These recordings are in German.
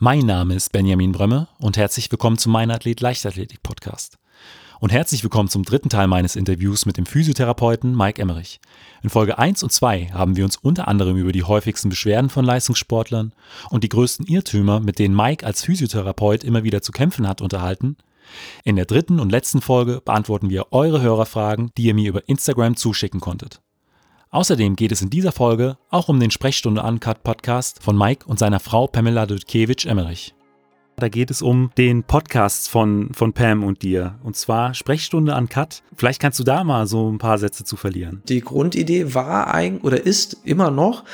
Mein Name ist Benjamin Brömme und herzlich willkommen zum Mein Athlet Leichtathletik Podcast. Und herzlich willkommen zum dritten Teil meines Interviews mit dem Physiotherapeuten Mike Emmerich. In Folge 1 und 2 haben wir uns unter anderem über die häufigsten Beschwerden von Leistungssportlern und die größten Irrtümer, mit denen Mike als Physiotherapeut immer wieder zu kämpfen hat, unterhalten. In der dritten und letzten Folge beantworten wir eure Hörerfragen, die ihr mir über Instagram zuschicken konntet. Außerdem geht es in dieser Folge auch um den Sprechstunde Uncut Podcast von Mike und seiner Frau Pamela Dudkiewicz-Emmerich. Da geht es um den Podcast von, von Pam und dir. Und zwar Sprechstunde Uncut. Vielleicht kannst du da mal so ein paar Sätze zu verlieren. Die Grundidee war eigentlich oder ist immer noch,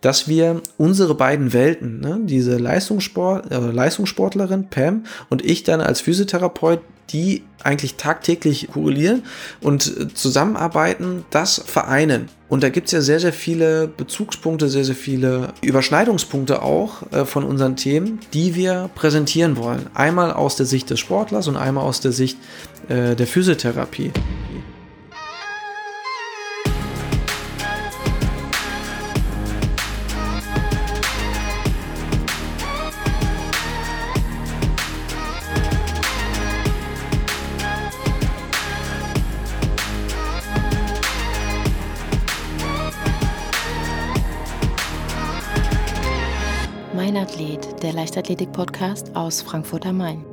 dass wir unsere beiden Welten, ne, diese Leistungssport, äh, Leistungssportlerin Pam und ich dann als Physiotherapeut, die eigentlich tagtäglich korrelieren und äh, zusammenarbeiten, das vereinen. Und da gibt es ja sehr, sehr viele Bezugspunkte, sehr, sehr viele Überschneidungspunkte auch äh, von unseren Themen, die wir präsentieren wollen. Einmal aus der Sicht des Sportlers und einmal aus der Sicht äh, der Physiotherapie. Der Leichtathletik-Podcast aus Frankfurt am Main.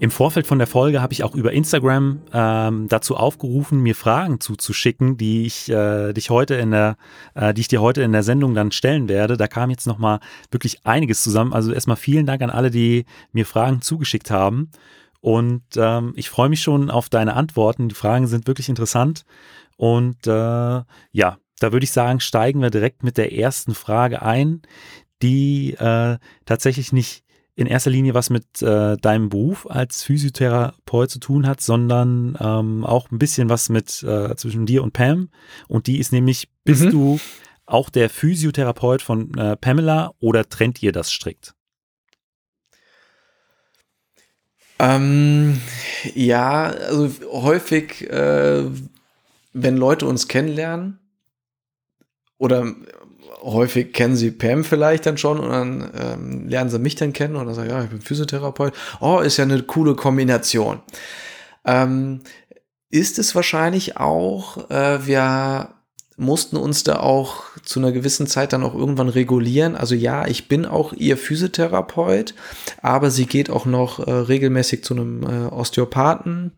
Im Vorfeld von der Folge habe ich auch über Instagram ähm, dazu aufgerufen, mir Fragen zuzuschicken, die ich äh, dich heute in der, äh, die ich dir heute in der Sendung dann stellen werde. Da kam jetzt nochmal wirklich einiges zusammen. Also erstmal vielen Dank an alle, die mir Fragen zugeschickt haben. Und ähm, ich freue mich schon auf deine Antworten. Die Fragen sind wirklich interessant. Und äh, ja, da würde ich sagen, steigen wir direkt mit der ersten Frage ein die äh, tatsächlich nicht in erster Linie was mit äh, deinem Beruf als Physiotherapeut zu tun hat, sondern ähm, auch ein bisschen was mit äh, zwischen dir und Pam. Und die ist nämlich, bist mhm. du auch der Physiotherapeut von äh, Pamela oder trennt ihr das strikt? Ähm, ja, also häufig, äh, wenn Leute uns kennenlernen oder häufig kennen sie Pam vielleicht dann schon und dann ähm, lernen sie mich dann kennen und dann sagen, ja, ich bin Physiotherapeut. Oh, ist ja eine coole Kombination. Ähm, ist es wahrscheinlich auch, äh, wir mussten uns da auch zu einer gewissen Zeit dann auch irgendwann regulieren. Also ja, ich bin auch ihr Physiotherapeut, aber sie geht auch noch äh, regelmäßig zu einem äh, Osteopathen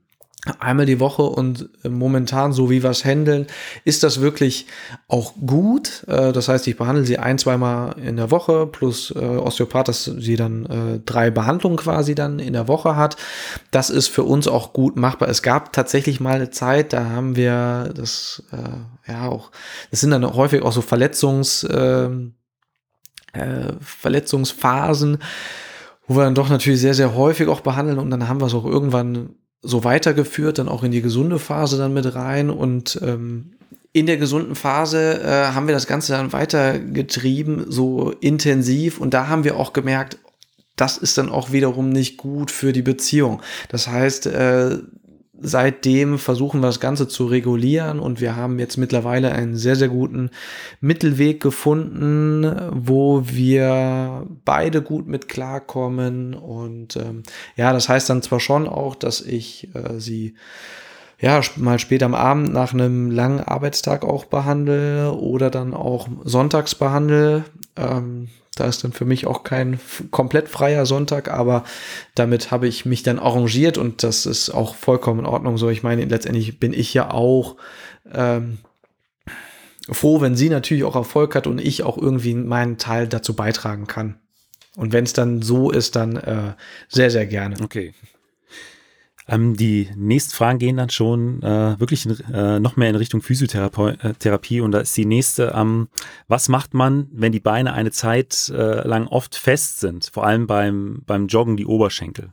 einmal die Woche und äh, momentan, so wie wir es handeln, ist das wirklich auch gut. Äh, das heißt, ich behandle sie ein, zweimal in der Woche plus äh, Osteopath, dass sie dann drei Behandlungen quasi dann in der Woche hat. Das ist für uns auch gut machbar. Es gab tatsächlich mal eine Zeit, da haben wir das, ja auch, das sind dann häufig auch so Verletzungs, ähm, Verletzungsphasen, wo wir dann doch natürlich sehr, sehr häufig auch behandeln und dann haben wir es auch irgendwann so weitergeführt, dann auch in die gesunde Phase dann mit rein und ähm, in der gesunden Phase äh, haben wir das Ganze dann weitergetrieben, so intensiv und da haben wir auch gemerkt, das ist dann auch wiederum nicht gut für die Beziehung. Das heißt, äh, seitdem versuchen wir das Ganze zu regulieren und wir haben jetzt mittlerweile einen sehr, sehr guten Mittelweg gefunden, wo wir beide gut mit klarkommen. Und ähm, ja, das heißt dann zwar schon auch, dass ich äh, sie ja, mal später am Abend nach einem langen Arbeitstag auch behandle oder dann auch sonntags behandle. Ähm, da ist dann für mich auch kein komplett freier Sonntag, aber damit habe ich mich dann arrangiert und das ist auch vollkommen in Ordnung so. Ich meine, letztendlich bin ich ja auch ähm, froh, wenn sie natürlich auch Erfolg hat und ich auch irgendwie meinen Teil dazu beitragen kann. Und wenn es dann so ist, dann äh, sehr, sehr gerne. Okay. Ähm, die nächsten Fragen gehen dann schon äh, wirklich in, äh, noch mehr in Richtung Physiotherapie äh, und da ist die nächste, ähm, was macht man, wenn die Beine eine Zeit äh, lang oft fest sind, vor allem beim, beim Joggen die Oberschenkel?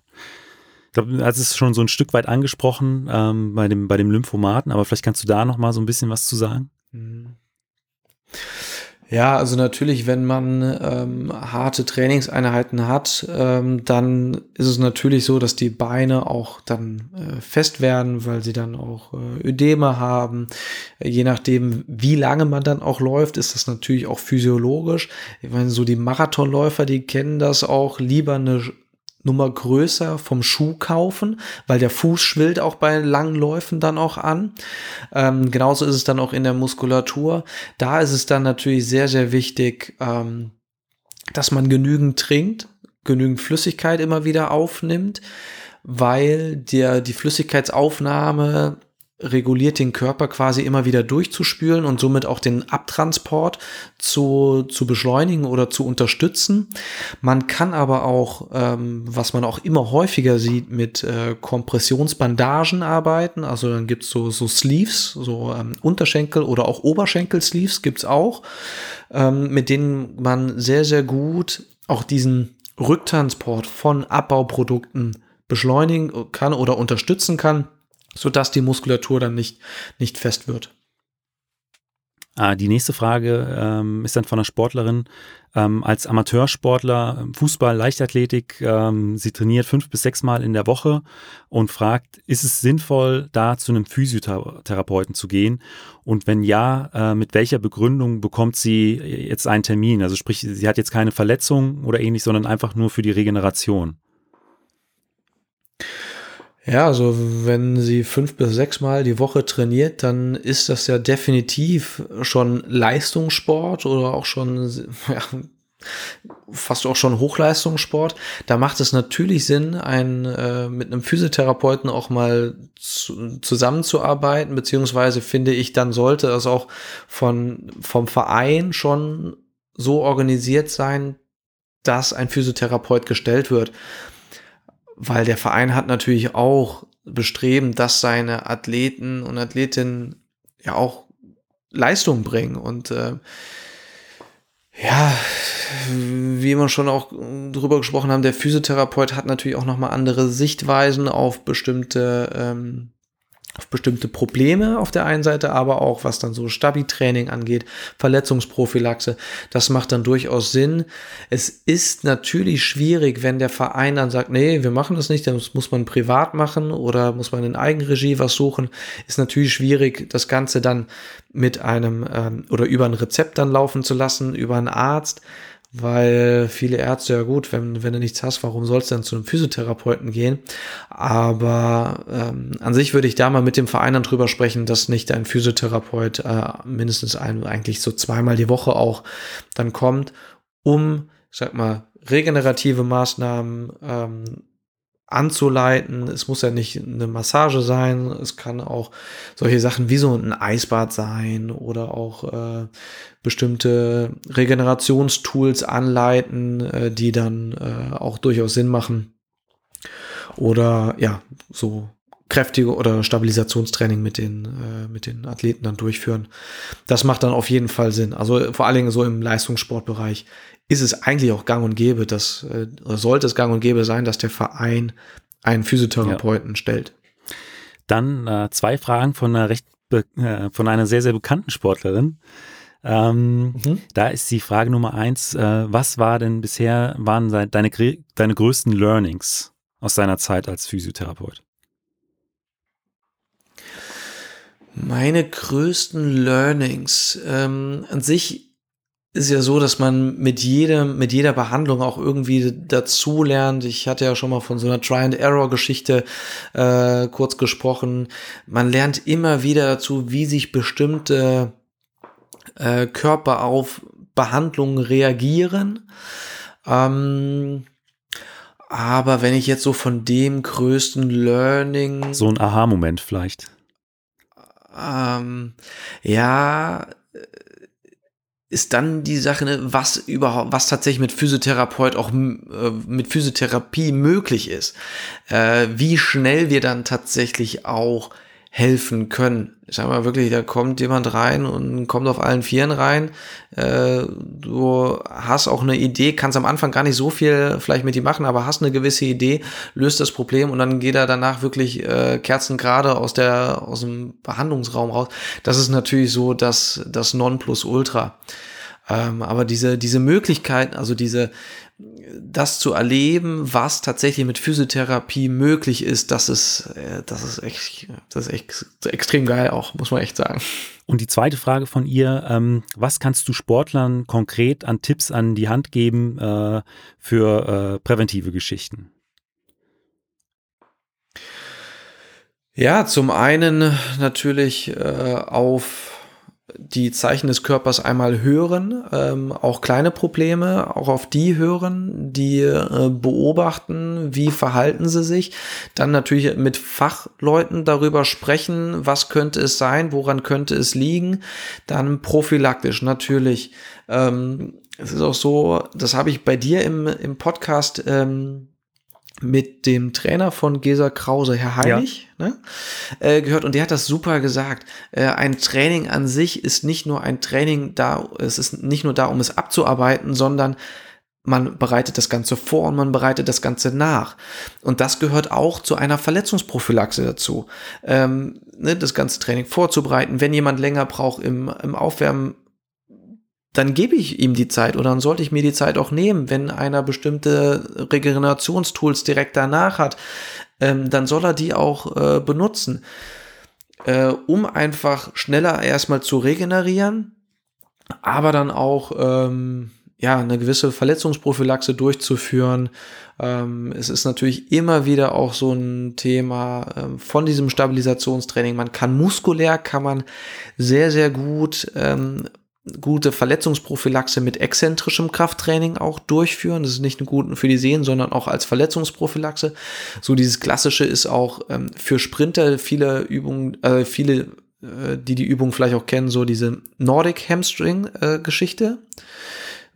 Ich glaube, das ist schon so ein Stück weit angesprochen ähm, bei, dem, bei dem Lymphomaten, aber vielleicht kannst du da noch mal so ein bisschen was zu sagen. Mhm. Ja, also natürlich, wenn man ähm, harte Trainingseinheiten hat, ähm, dann ist es natürlich so, dass die Beine auch dann äh, fest werden, weil sie dann auch äh, Ödeme haben. Je nachdem, wie lange man dann auch läuft, ist das natürlich auch physiologisch. Ich meine, so die Marathonläufer, die kennen das auch lieber eine Nummer größer vom Schuh kaufen, weil der Fuß schwillt auch bei langen Läufen dann auch an. Ähm, genauso ist es dann auch in der Muskulatur. Da ist es dann natürlich sehr, sehr wichtig, ähm, dass man genügend trinkt, genügend Flüssigkeit immer wieder aufnimmt, weil der, die Flüssigkeitsaufnahme reguliert den Körper quasi immer wieder durchzuspülen und somit auch den Abtransport zu, zu beschleunigen oder zu unterstützen. Man kann aber auch, ähm, was man auch immer häufiger sieht, mit äh, Kompressionsbandagen arbeiten. Also dann gibt's so, so Sleeves, so ähm, Unterschenkel oder auch Oberschenkel-Sleeves gibt's auch, ähm, mit denen man sehr, sehr gut auch diesen Rücktransport von Abbauprodukten beschleunigen kann oder unterstützen kann sodass die Muskulatur dann nicht, nicht fest wird. Ah, die nächste Frage ähm, ist dann von einer Sportlerin. Ähm, als Amateursportler, ähm, Fußball, Leichtathletik, ähm, sie trainiert fünf bis sechs Mal in der Woche und fragt, ist es sinnvoll, da zu einem Physiotherapeuten zu gehen? Und wenn ja, äh, mit welcher Begründung bekommt sie jetzt einen Termin? Also sprich, sie hat jetzt keine Verletzung oder ähnlich, sondern einfach nur für die Regeneration. Ja, also wenn sie fünf bis sechs Mal die Woche trainiert, dann ist das ja definitiv schon Leistungssport oder auch schon ja, fast auch schon Hochleistungssport. Da macht es natürlich Sinn, ein, äh, mit einem Physiotherapeuten auch mal zu, zusammenzuarbeiten, beziehungsweise finde ich, dann sollte es auch von, vom Verein schon so organisiert sein, dass ein Physiotherapeut gestellt wird weil der Verein hat natürlich auch bestreben, dass seine Athleten und Athletinnen ja auch Leistung bringen. Und äh, ja, wie wir schon auch drüber gesprochen haben, der Physiotherapeut hat natürlich auch nochmal andere Sichtweisen auf bestimmte ähm, auf bestimmte Probleme auf der einen Seite, aber auch was dann so Stabi-Training angeht, Verletzungsprophylaxe. Das macht dann durchaus Sinn. Es ist natürlich schwierig, wenn der Verein dann sagt, nee, wir machen das nicht, das muss man privat machen oder muss man in Eigenregie was suchen. Ist natürlich schwierig, das Ganze dann mit einem ähm, oder über ein Rezept dann laufen zu lassen, über einen Arzt weil viele Ärzte, ja gut, wenn, wenn du nichts hast, warum sollst du dann zu einem Physiotherapeuten gehen? Aber ähm, an sich würde ich da mal mit dem Verein dann drüber sprechen, dass nicht ein Physiotherapeut äh, mindestens ein, eigentlich so zweimal die Woche auch dann kommt, um, sag mal, regenerative Maßnahmen ähm, anzuleiten. Es muss ja nicht eine Massage sein, es kann auch solche Sachen wie so ein Eisbad sein oder auch äh, bestimmte Regenerationstools anleiten, äh, die dann äh, auch durchaus Sinn machen. Oder ja, so kräftige oder Stabilisationstraining mit den, äh, mit den Athleten dann durchführen. Das macht dann auf jeden Fall Sinn. Also vor allen Dingen so im Leistungssportbereich ist es eigentlich auch gang und gäbe, dass, äh, sollte es gang und gäbe sein, dass der Verein einen Physiotherapeuten ja. stellt. Dann äh, zwei Fragen von einer recht äh, von einer sehr, sehr bekannten Sportlerin. Ähm, mhm. Da ist die Frage Nummer eins, äh, was war denn bisher, waren deine, deine größten Learnings aus deiner Zeit als Physiotherapeut? Meine größten Learnings. Ähm, an sich ist ja so, dass man mit jedem, mit jeder Behandlung auch irgendwie dazu lernt. Ich hatte ja schon mal von so einer Try-and-Error-Geschichte äh, kurz gesprochen. Man lernt immer wieder dazu, wie sich bestimmte äh, Körper auf Behandlungen reagieren. Ähm, aber wenn ich jetzt so von dem größten Learning. So ein Aha-Moment vielleicht. Ähm, ja, ist dann die Sache, ne, was überhaupt, was tatsächlich mit Physiotherapeut auch äh, mit Physiotherapie möglich ist. Äh, wie schnell wir dann tatsächlich auch helfen können. Ich sag mal wirklich, da kommt jemand rein und kommt auf allen Vieren rein. Äh, du hast auch eine Idee, kannst am Anfang gar nicht so viel vielleicht mit ihm machen, aber hast eine gewisse Idee, löst das Problem und dann geht er danach wirklich äh, kerzengerade aus der aus dem Behandlungsraum raus. Das ist natürlich so das das Nonplusultra. Ähm, aber diese, diese Möglichkeiten, also diese, das zu erleben, was tatsächlich mit Physiotherapie möglich ist, das ist, äh, das ist echt, das ist echt extrem geil auch, muss man echt sagen. Und die zweite Frage von ihr, ähm, was kannst du Sportlern konkret an Tipps an die Hand geben äh, für äh, präventive Geschichten? Ja, zum einen natürlich äh, auf die Zeichen des Körpers einmal hören, ähm, auch kleine Probleme, auch auf die hören, die äh, beobachten, wie verhalten sie sich, dann natürlich mit Fachleuten darüber sprechen, was könnte es sein, woran könnte es liegen, dann prophylaktisch natürlich. Ähm, es ist auch so, das habe ich bei dir im, im Podcast ähm, mit dem Trainer von Gesa Krause, Herr Heilig, ja. ne, äh, gehört und der hat das super gesagt. Äh, ein Training an sich ist nicht nur ein Training da, es ist nicht nur da, um es abzuarbeiten, sondern man bereitet das Ganze vor und man bereitet das Ganze nach. Und das gehört auch zu einer Verletzungsprophylaxe dazu. Ähm, ne, das ganze Training vorzubereiten. Wenn jemand länger braucht im, im Aufwärmen, dann gebe ich ihm die Zeit oder dann sollte ich mir die Zeit auch nehmen, wenn einer bestimmte Regenerationstools direkt danach hat, ähm, dann soll er die auch äh, benutzen, äh, um einfach schneller erstmal zu regenerieren, aber dann auch ähm, ja eine gewisse Verletzungsprophylaxe durchzuführen. Ähm, es ist natürlich immer wieder auch so ein Thema ähm, von diesem Stabilisationstraining. Man kann muskulär, kann man sehr, sehr gut ähm, gute Verletzungsprophylaxe mit exzentrischem Krafttraining auch durchführen. Das ist nicht nur gut für die Sehnen, sondern auch als Verletzungsprophylaxe. So dieses klassische ist auch ähm, für Sprinter viele Übungen, äh, viele, äh, die die Übung vielleicht auch kennen, so diese Nordic Hamstring äh,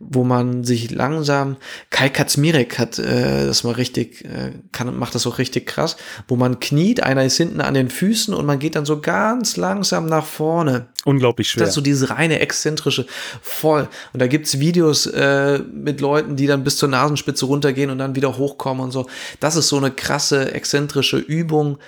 wo man sich langsam, Kai Katzmirek hat äh, das mal richtig, äh, kann, macht das auch richtig krass, wo man kniet, einer ist hinten an den Füßen und man geht dann so ganz langsam nach vorne. Unglaublich schwer. Das ist so dieses reine exzentrische voll. Und da gibt's Videos äh, mit Leuten, die dann bis zur Nasenspitze runtergehen und dann wieder hochkommen und so. Das ist so eine krasse, exzentrische Übung,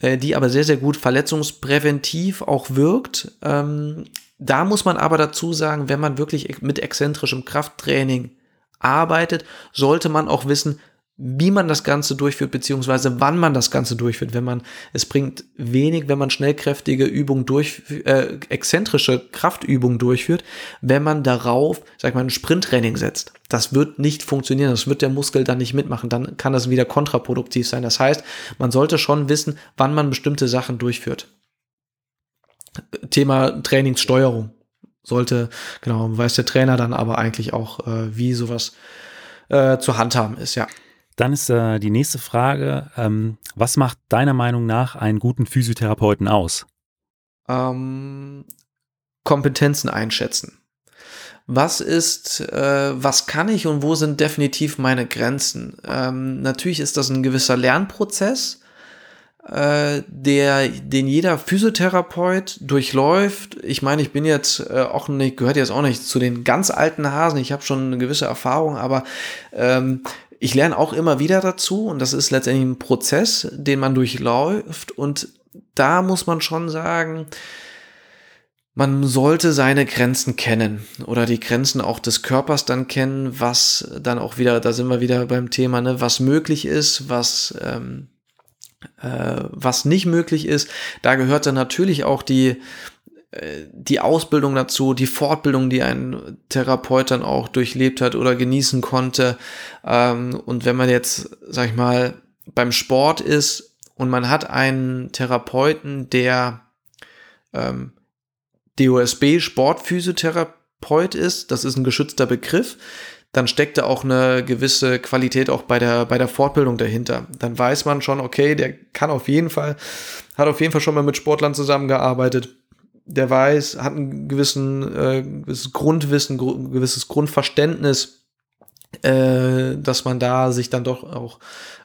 äh, die aber sehr, sehr gut verletzungspräventiv auch wirkt. Ähm, da muss man aber dazu sagen, wenn man wirklich mit exzentrischem Krafttraining arbeitet, sollte man auch wissen, wie man das Ganze durchführt, beziehungsweise wann man das Ganze durchführt. Wenn man, es bringt wenig, wenn man schnellkräftige Übungen durch, äh, exzentrische Kraftübungen durchführt, wenn man darauf, sag mal, ein Sprinttraining setzt. Das wird nicht funktionieren, das wird der Muskel dann nicht mitmachen, dann kann das wieder kontraproduktiv sein. Das heißt, man sollte schon wissen, wann man bestimmte Sachen durchführt. Thema Trainingssteuerung. Sollte, genau, weiß der Trainer dann aber eigentlich auch, äh, wie sowas äh, zu handhaben ist, ja. Dann ist äh, die nächste Frage, ähm, was macht deiner Meinung nach einen guten Physiotherapeuten aus? Ähm, Kompetenzen einschätzen. Was ist, äh, was kann ich und wo sind definitiv meine Grenzen? Ähm, natürlich ist das ein gewisser Lernprozess, äh, der, den jeder Physiotherapeut durchläuft. Ich meine, ich bin jetzt äh, auch nicht, gehört jetzt auch nicht zu den ganz alten Hasen. Ich habe schon eine gewisse Erfahrung, aber ähm, ich lerne auch immer wieder dazu und das ist letztendlich ein Prozess, den man durchläuft und da muss man schon sagen, man sollte seine Grenzen kennen oder die Grenzen auch des Körpers dann kennen, was dann auch wieder, da sind wir wieder beim Thema, ne, was möglich ist, was ähm, äh, was nicht möglich ist. Da gehört dann natürlich auch die, äh, die Ausbildung dazu, die Fortbildung, die ein Therapeut dann auch durchlebt hat oder genießen konnte. Ähm, und wenn man jetzt, sag ich mal, beim Sport ist und man hat einen Therapeuten, der ähm, DOSB Sportphysiotherapeut ist, das ist ein geschützter Begriff, dann steckt da auch eine gewisse Qualität auch bei der, bei der Fortbildung dahinter. Dann weiß man schon, okay, der kann auf jeden Fall, hat auf jeden Fall schon mal mit Sportlern zusammengearbeitet. Der weiß, hat ein gewissen, äh, gewisses Grundwissen, gr gewisses Grundverständnis, äh, dass man da sich dann doch auch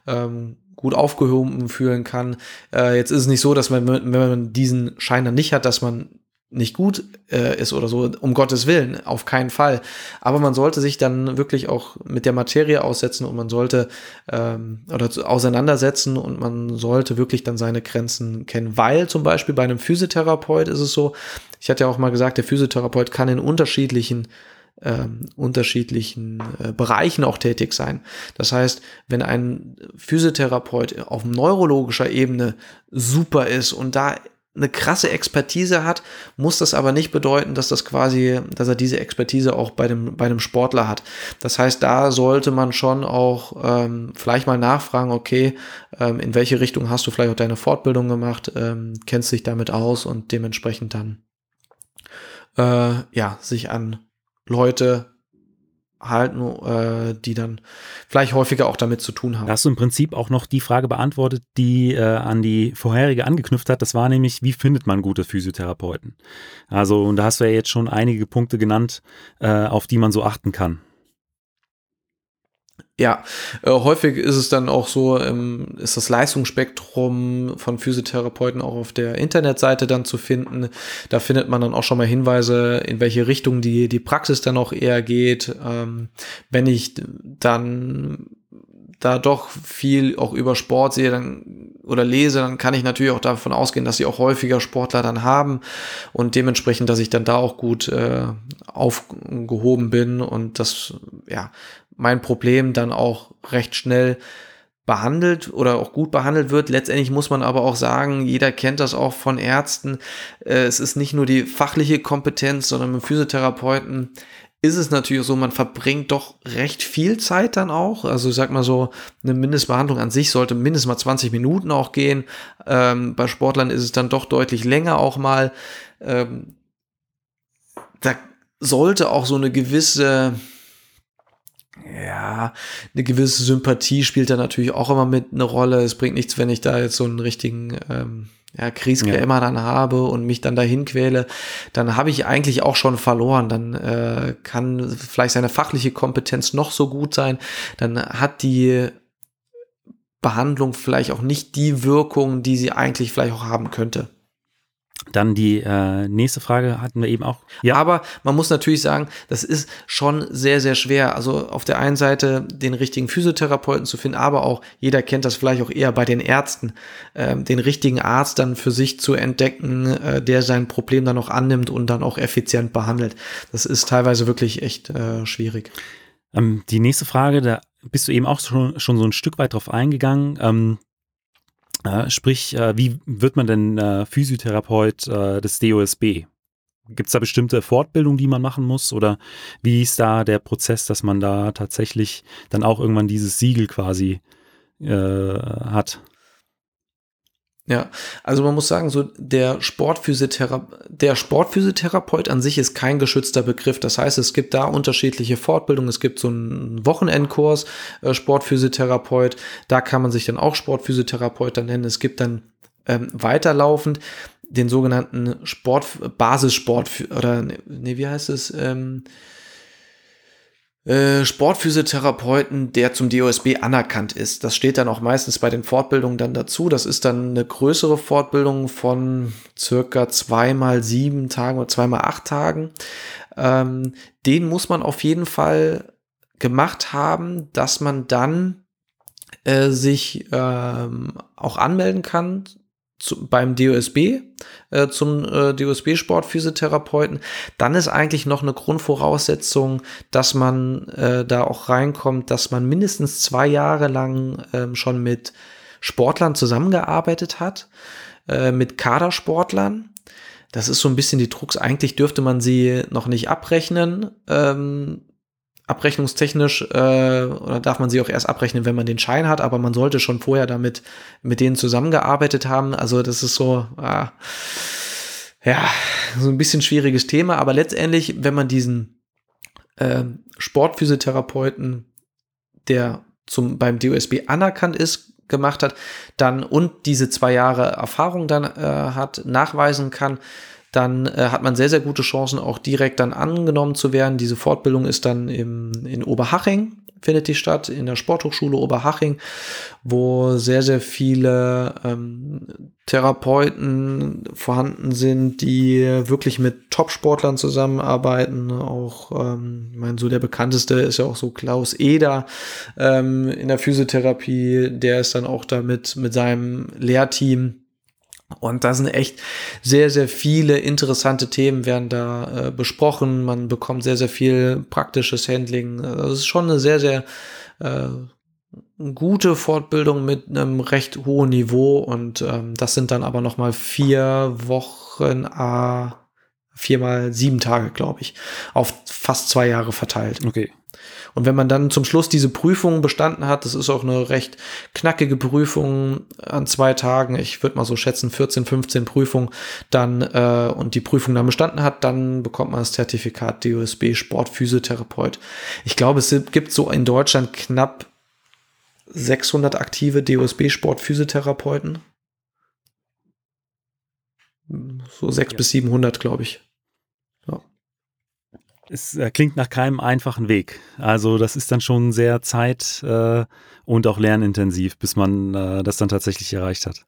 ähm, gut aufgehoben fühlen kann. Äh, jetzt ist es nicht so, dass man, wenn man diesen Schein dann nicht hat, dass man nicht gut äh, ist oder so, um Gottes Willen, auf keinen Fall. Aber man sollte sich dann wirklich auch mit der Materie aussetzen und man sollte ähm, oder auseinandersetzen und man sollte wirklich dann seine Grenzen kennen. Weil zum Beispiel bei einem Physiotherapeut ist es so, ich hatte ja auch mal gesagt, der Physiotherapeut kann in unterschiedlichen ähm, unterschiedlichen äh, Bereichen auch tätig sein. Das heißt, wenn ein Physiotherapeut auf neurologischer Ebene super ist und da eine krasse Expertise hat, muss das aber nicht bedeuten, dass das quasi, dass er diese Expertise auch bei dem, bei einem Sportler hat. Das heißt, da sollte man schon auch ähm, vielleicht mal nachfragen, okay, ähm, in welche Richtung hast du vielleicht auch deine Fortbildung gemacht, ähm, kennst dich damit aus und dementsprechend dann äh, ja, sich an Leute halten, äh, die dann vielleicht häufiger auch damit zu tun haben. Hast du im Prinzip auch noch die Frage beantwortet, die äh, an die vorherige angeknüpft hat. Das war nämlich, wie findet man gute Physiotherapeuten? Also, und da hast du ja jetzt schon einige Punkte genannt, äh, auf die man so achten kann. Ja, äh, häufig ist es dann auch so, ähm, ist das Leistungsspektrum von Physiotherapeuten auch auf der Internetseite dann zu finden. Da findet man dann auch schon mal Hinweise, in welche Richtung die, die Praxis dann auch eher geht. Ähm, wenn ich dann da doch viel auch über Sport sehe dann, oder lese, dann kann ich natürlich auch davon ausgehen, dass sie auch häufiger Sportler dann haben und dementsprechend, dass ich dann da auch gut äh, aufgehoben bin und das ja mein Problem dann auch recht schnell behandelt oder auch gut behandelt wird. Letztendlich muss man aber auch sagen, jeder kennt das auch von Ärzten. Äh, es ist nicht nur die fachliche Kompetenz, sondern mit Physiotherapeuten ist es natürlich so, man verbringt doch recht viel Zeit dann auch. Also ich sag mal so, eine Mindestbehandlung an sich sollte mindestens mal 20 Minuten auch gehen. Ähm, bei Sportlern ist es dann doch deutlich länger auch mal. Ähm, da sollte auch so eine gewisse ja, eine gewisse Sympathie spielt da natürlich auch immer mit eine Rolle. Es bringt nichts, wenn ich da jetzt so einen richtigen ähm, ja, Kriegskrämer ja. dann habe und mich dann dahin quäle, dann habe ich eigentlich auch schon verloren. Dann äh, kann vielleicht seine fachliche Kompetenz noch so gut sein. Dann hat die Behandlung vielleicht auch nicht die Wirkung, die sie eigentlich vielleicht auch haben könnte. Dann die äh, nächste Frage hatten wir eben auch. Ja. Aber man muss natürlich sagen, das ist schon sehr, sehr schwer. Also auf der einen Seite den richtigen Physiotherapeuten zu finden, aber auch, jeder kennt das vielleicht auch eher bei den Ärzten, äh, den richtigen Arzt dann für sich zu entdecken, äh, der sein Problem dann auch annimmt und dann auch effizient behandelt. Das ist teilweise wirklich echt äh, schwierig. Ähm, die nächste Frage, da bist du eben auch schon, schon so ein Stück weit drauf eingegangen. Ähm, äh, sprich, äh, wie wird man denn äh, Physiotherapeut äh, des DOSB? Gibt es da bestimmte Fortbildungen, die man machen muss? Oder wie ist da der Prozess, dass man da tatsächlich dann auch irgendwann dieses Siegel quasi äh, hat? Ja, also man muss sagen, so der Sportphysiothera der Sportphysiotherapeut an sich ist kein geschützter Begriff. Das heißt, es gibt da unterschiedliche Fortbildungen. Es gibt so einen Wochenendkurs äh, Sportphysiotherapeut. Da kann man sich dann auch Sportphysiotherapeut dann nennen. Es gibt dann ähm, weiterlaufend den sogenannten Sport Basissport oder nee, wie heißt es? Ähm, äh, Sportphysiotherapeuten, der zum DOSB anerkannt ist. Das steht dann auch meistens bei den Fortbildungen dann dazu. Das ist dann eine größere Fortbildung von circa zweimal sieben Tagen oder zweimal acht Tagen. Ähm, den muss man auf jeden Fall gemacht haben, dass man dann äh, sich ähm, auch anmelden kann zu, beim DOSB, äh, zum äh, DOSB-Sportphysiotherapeuten, dann ist eigentlich noch eine Grundvoraussetzung, dass man äh, da auch reinkommt, dass man mindestens zwei Jahre lang ähm, schon mit Sportlern zusammengearbeitet hat, äh, mit Kadersportlern. Das ist so ein bisschen die Drucks. Eigentlich dürfte man sie noch nicht abrechnen. Ähm, abrechnungstechnisch äh, oder darf man sie auch erst abrechnen, wenn man den Schein hat, aber man sollte schon vorher damit mit denen zusammengearbeitet haben. Also das ist so, äh, ja, so ein bisschen schwieriges Thema, aber letztendlich, wenn man diesen äh, Sportphysiotherapeuten, der zum, beim DOSB anerkannt ist, gemacht hat, dann und diese zwei Jahre Erfahrung dann äh, hat, nachweisen kann, dann äh, hat man sehr, sehr gute Chancen, auch direkt dann angenommen zu werden. Diese Fortbildung ist dann im, in Oberhaching, findet die statt, in der Sporthochschule Oberhaching, wo sehr, sehr viele ähm, Therapeuten vorhanden sind, die wirklich mit Top-Sportlern zusammenarbeiten. Auch, ähm, ich meine, so der bekannteste ist ja auch so Klaus Eder ähm, in der Physiotherapie. Der ist dann auch da mit, mit seinem Lehrteam Und da sind echt sehr, sehr viele interessante Themen werden da äh, besprochen. Man bekommt sehr, sehr viel praktisches Handling. Das ist schon eine sehr, sehr äh, gute Fortbildung mit einem recht hohen Niveau. Und ähm, das sind dann aber noch mal vier Wochen, äh, viermal sieben Tage, glaube ich, auf fast zwei Jahre verteilt. Okay. Und wenn man dann zum Schluss diese Prüfung bestanden hat, das ist auch eine recht knackige Prüfung an zwei Tagen, ich würde mal so schätzen 14, 15 Prüfungen, dann äh, und die Prüfung dann bestanden hat, dann bekommt man das Zertifikat DOSB Sportphysiotherapeut. Ich glaube, es gibt so in Deutschland knapp 600 aktive DOSB Sportphysiotherapeuten. So 600 ja. bis 700, glaube ich. Es äh, klingt nach keinem einfachen Weg. Also das ist dann schon sehr zeit- äh, und auch lernintensiv, bis man äh, das dann tatsächlich erreicht hat.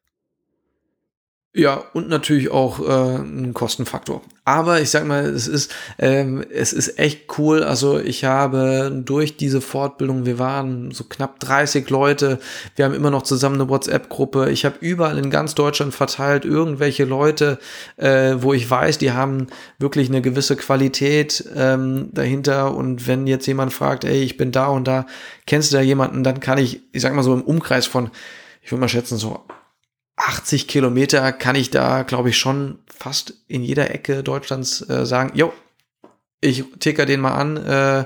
Ja, und natürlich auch äh, ein Kostenfaktor. Aber ich sag mal, es ist, ähm, es ist echt cool. Also ich habe durch diese Fortbildung, wir waren so knapp 30 Leute, wir haben immer noch zusammen eine WhatsApp-Gruppe. Ich habe überall in ganz Deutschland verteilt irgendwelche Leute, äh, wo ich weiß, die haben wirklich eine gewisse Qualität ähm, dahinter. Und wenn jetzt jemand fragt, ey, ich bin da und da, kennst du da jemanden, dann kann ich, ich sag mal so im Umkreis von, ich würde mal schätzen, so 80 Kilometer kann ich da, glaube ich, schon fast in jeder Ecke Deutschlands äh, sagen, jo, ich ticker den mal an, äh,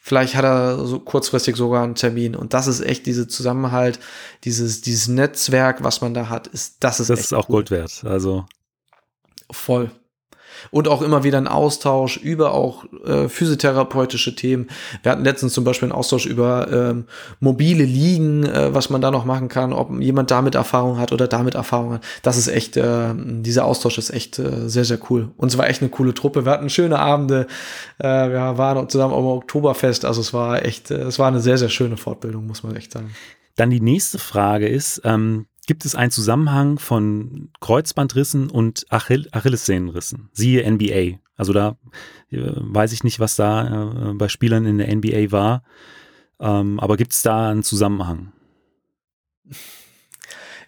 vielleicht hat er so kurzfristig sogar einen Termin. Und das ist echt diese Zusammenhalt, dieses, dieses Netzwerk, was man da hat, ist, das ist Das ist auch cool. Gold wert. Also. Voll und auch immer wieder ein Austausch über auch äh, physiotherapeutische Themen. Wir hatten letztens zum Beispiel einen Austausch über ähm, mobile Liegen, äh, was man da noch machen kann, ob jemand damit Erfahrung hat oder damit Erfahrung hat. Das ist echt, äh, dieser Austausch ist echt äh, sehr, sehr cool. Und es war echt eine coole Truppe. Wir hatten schöne Abende. Äh, wir waren zusammen am Oktoberfest. Also es war echt, äh, es war eine sehr, sehr schöne Fortbildung, muss man echt sagen. Dann die nächste Frage ist, ähm, gibt es einen Zusammenhang von Kreuzbandrissen und Achill Achillessehnenrissen. Siehe NBA. Also da äh, weiß ich nicht, was da äh, bei Spielern in der NBA war. Ähm, aber gibt es da einen Zusammenhang?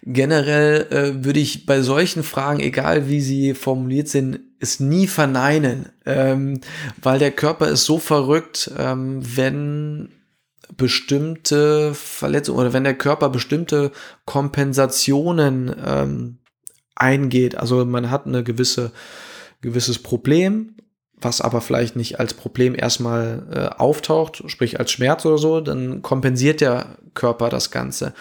Generell äh, würde ich bei solchen Fragen, egal wie sie formuliert sind, es nie verneinen, ähm, weil der Körper ist so verrückt, ähm, wenn bestimmte Verletzungen oder wenn der Körper bestimmte Kompensationen ähm, eingeht. Also man hat eine gewisse gewisses Problem, was aber vielleicht nicht als Problem erstmal äh, auftaucht, sprich als Schmerz oder so, dann kompensiert der Körper das Ganze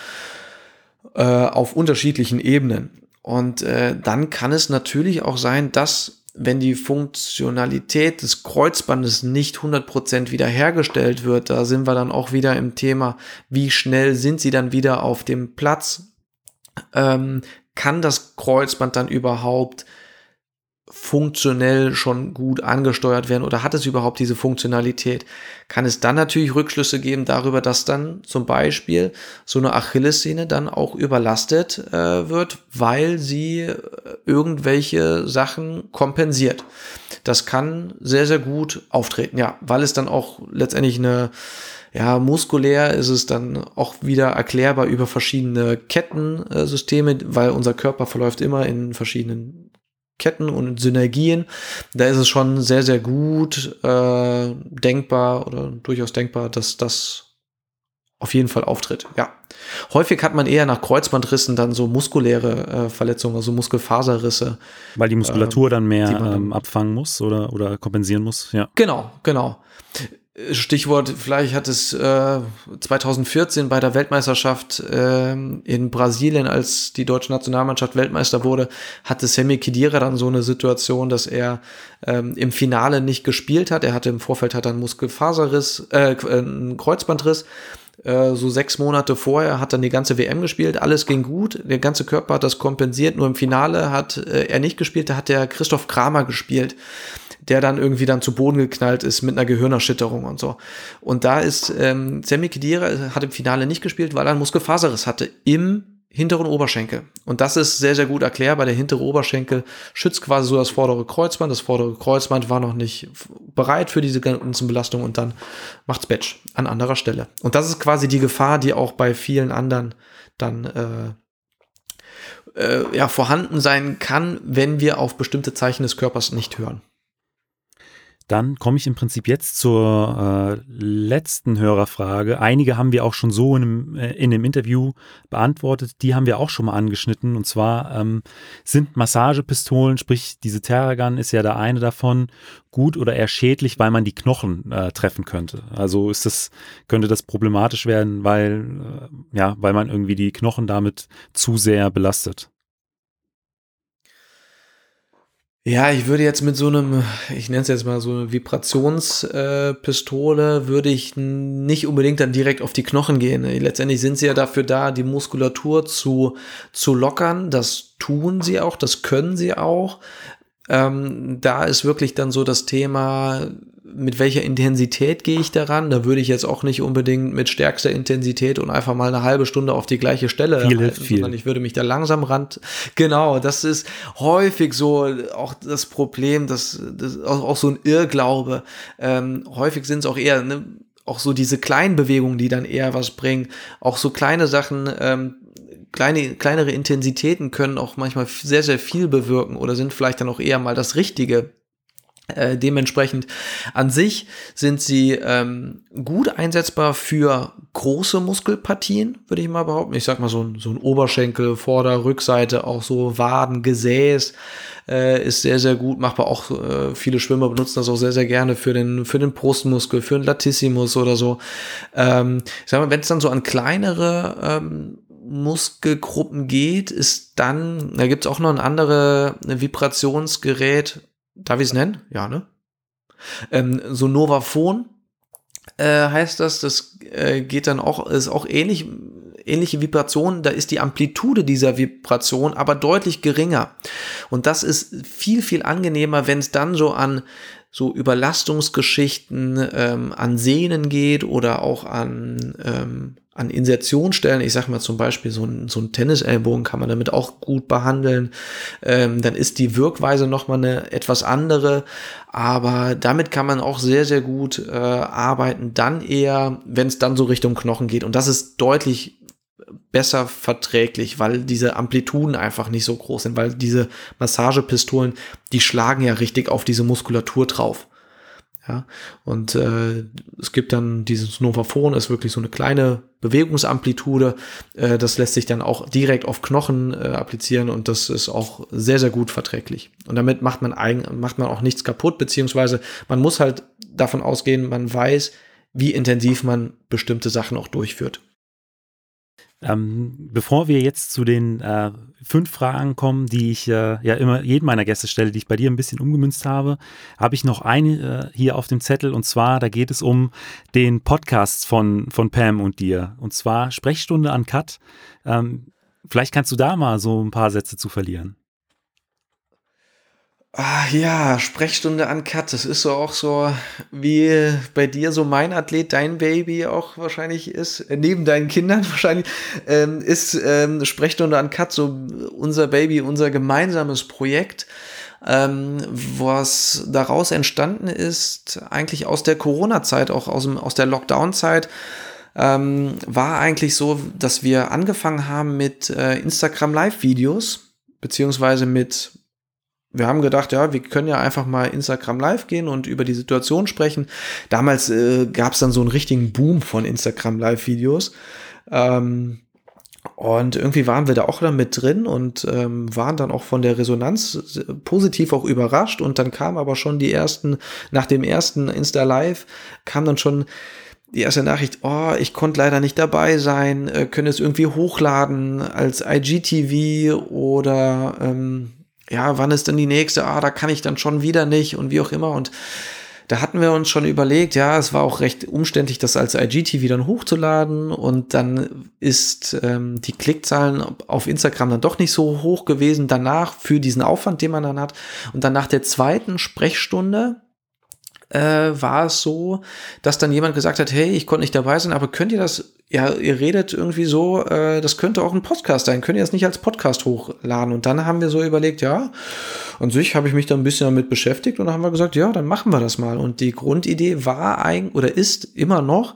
äh, auf unterschiedlichen Ebenen. Und äh, dann kann es natürlich auch sein, dass wenn die Funktionalität des Kreuzbandes nicht 100% wiederhergestellt wird, da sind wir dann auch wieder im Thema, wie schnell sind sie dann wieder auf dem Platz? Ähm, kann das Kreuzband dann überhaupt funktionell schon gut angesteuert werden oder hat es überhaupt diese Funktionalität? Kann es dann natürlich Rückschlüsse geben darüber, dass dann zum Beispiel so eine Achillessehne dann auch überlastet äh, wird, weil sie äh, irgendwelche Sachen kompensiert. Das kann sehr, sehr gut auftreten, ja, weil es dann auch letztendlich eine ja, muskulär ist es dann auch wieder erklärbar über verschiedene Kettensysteme, weil unser Körper verläuft immer in verschiedenen Ketten und Synergien. Da ist es schon sehr, sehr gut äh, denkbar oder durchaus denkbar, dass das auf jeden Fall auftritt. Ja. Häufig hat man eher nach Kreuzbandrissen dann so muskuläre äh, Verletzungen, also Muskelfaserrisse. Weil die Muskulatur äh, dann mehr ähm, abfangen muss oder, oder kompensieren muss, ja. Genau, genau. Stichwort, vielleicht hat es äh, 2014 bei der Weltmeisterschaft äh, in Brasilien, als die deutsche Nationalmannschaft Weltmeister wurde, hatte Sammy Khedira dann so eine Situation, dass er ähm, im Finale nicht gespielt hat. Er hatte im Vorfeld hat einen Muskelfaserriss, äh, einen Kreuzbandriss. Äh, so sechs Monate vorher hat dann die ganze WM gespielt, alles ging gut, der ganze Körper hat das kompensiert, nur im Finale hat äh, er nicht gespielt, da hat der Christoph Kramer gespielt der dann irgendwie dann zu Boden geknallt ist mit einer Gehirnerschütterung und so. Und da ist ähm, Sammy Khedira hat im Finale nicht gespielt, weil er einen Muskelfaserriss hatte im hinteren Oberschenkel. Und das ist sehr, sehr gut erklärbar. Der hintere Oberschenkel schützt quasi so das vordere Kreuzband. Das vordere Kreuzband war noch nicht bereit für diese ganzen Belastungen und dann macht's Batch an anderer Stelle. Und das ist quasi die Gefahr, die auch bei vielen anderen dann äh, äh, ja, vorhanden sein kann, wenn wir auf bestimmte Zeichen des Körpers nicht hören. Dann komme ich im Prinzip jetzt zur äh, letzten Hörerfrage. Einige haben wir auch schon so in einem, äh, in dem Interview beantwortet. Die haben wir auch schon mal angeschnitten. Und zwar ähm, sind Massagepistolen, sprich diese Terragun ist ja der eine davon, gut oder eher schädlich, weil man die Knochen äh, treffen könnte. Also ist das, könnte das problematisch werden, weil, äh, ja, weil man irgendwie die Knochen damit zu sehr belastet. Ja, ich würde jetzt mit so einem, ich nenne es jetzt mal so eine Vibrationspistole, äh, würde ich nicht unbedingt dann direkt auf die Knochen gehen. Letztendlich sind sie ja dafür da, die Muskulatur zu, zu lockern. Das tun sie auch, das können sie auch. Ähm, da ist wirklich dann so das Thema, mit welcher Intensität gehe ich daran? Da würde ich jetzt auch nicht unbedingt mit stärkster Intensität und einfach mal eine halbe Stunde auf die gleiche Stelle viel halten, viel. sondern ich würde mich da langsam ran. Genau, das ist häufig so auch das Problem, dass das auch, auch so ein Irrglaube. Ähm, häufig sind es auch eher ne, auch so diese kleinen Bewegungen, die dann eher was bringen. Auch so kleine Sachen, ähm, kleine, kleinere Intensitäten können auch manchmal sehr, sehr viel bewirken oder sind vielleicht dann auch eher mal das Richtige. Äh, dementsprechend an sich sind sie ähm, gut einsetzbar für große Muskelpartien, würde ich mal behaupten. Ich sag mal so ein, so ein Oberschenkel, Vorder-, Rückseite, auch so Waden, Gesäß äh, ist sehr, sehr gut machbar. Auch äh, viele Schwimmer benutzen das auch sehr, sehr gerne für den, für den Brustmuskel, für den Latissimus oder so. Ähm, ich sag mal, wenn es dann so an kleinere ähm, Muskelgruppen geht, ist dann, da gibt's auch noch ein anderes Vibrationsgerät, darf ich es nennen? Ja, ne? Ähm, so Novaphone äh, heißt das, das äh, geht dann auch, ist auch ähnlich, ähnliche Vibrationen, da ist die Amplitude dieser Vibration aber deutlich geringer. Und das ist viel, viel angenehmer, wenn es dann so an so Überlastungsgeschichten ähm, an Sehnen geht oder auch an, ähm, an Insertionsstellen. Ich sag mal zum Beispiel so ein, so ein Tennisellbogen kann man damit auch gut behandeln. Ähm, dann ist die Wirkweise nochmal eine etwas andere, aber damit kann man auch sehr, sehr gut äh, arbeiten. Dann eher, wenn es dann so Richtung Knochen geht. Und das ist deutlich besser verträglich, weil diese Amplituden einfach nicht so groß sind, weil diese Massagepistolen, die schlagen ja richtig auf diese Muskulatur drauf. Ja, und äh, es gibt dann dieses Novaphon, ist wirklich so eine kleine Bewegungsamplitude. Äh, das lässt sich dann auch direkt auf Knochen äh, applizieren und das ist auch sehr, sehr gut verträglich. Und damit macht man, eigen, macht man auch nichts kaputt, beziehungsweise man muss halt davon ausgehen, man weiß, wie intensiv man bestimmte Sachen auch durchführt. Ähm, bevor wir jetzt zu den äh, fünf Fragen kommen, die ich äh, ja immer jedem meiner Gäste stelle, die ich bei dir ein bisschen umgemünzt habe, habe ich noch eine äh, hier auf dem Zettel und zwar, da geht es um den Podcast von, von Pam und dir und zwar Sprechstunde an Cut. Ähm, vielleicht kannst du da mal so ein paar Sätze zu verlieren. Ah, ja, Sprechstunde an Cut. Das ist so auch so, wie bei dir so mein Athlet, dein Baby auch wahrscheinlich ist, äh, neben deinen Kindern wahrscheinlich, ähm, ist ähm, Sprechstunde an Cut so unser Baby, unser gemeinsames Projekt, ähm, was daraus entstanden ist, eigentlich aus der Corona-Zeit, auch aus, dem, aus der Lockdown-Zeit. Ähm, war eigentlich so, dass wir angefangen haben mit äh, Instagram Live-Videos, beziehungsweise mit wir haben gedacht, ja, wir können ja einfach mal Instagram live gehen und über die Situation sprechen. Damals äh, gab es dann so einen richtigen Boom von Instagram Live-Videos. Ähm, und irgendwie waren wir da auch dann mit drin und ähm, waren dann auch von der Resonanz äh, positiv auch überrascht. Und dann kam aber schon die ersten, nach dem ersten Insta Live, kam dann schon die erste Nachricht, oh, ich konnte leider nicht dabei sein, äh, können es irgendwie hochladen als IGTV oder ähm, ja, wann ist denn die nächste? Ah, da kann ich dann schon wieder nicht und wie auch immer. Und da hatten wir uns schon überlegt, ja, es war auch recht umständlich, das als IGTV dann hochzuladen und dann ist ähm, die Klickzahlen auf Instagram dann doch nicht so hoch gewesen danach für diesen Aufwand, den man dann hat. Und dann nach der zweiten Sprechstunde äh, war es so, dass dann jemand gesagt hat, hey, ich konnte nicht dabei sein, aber könnt ihr das ja, ihr redet irgendwie so, äh, das könnte auch ein Podcast sein, könnt ihr das nicht als Podcast hochladen? Und dann haben wir so überlegt, ja, an sich habe ich mich da ein bisschen damit beschäftigt und dann haben wir gesagt, ja, dann machen wir das mal. Und die Grundidee war eigentlich oder ist immer noch,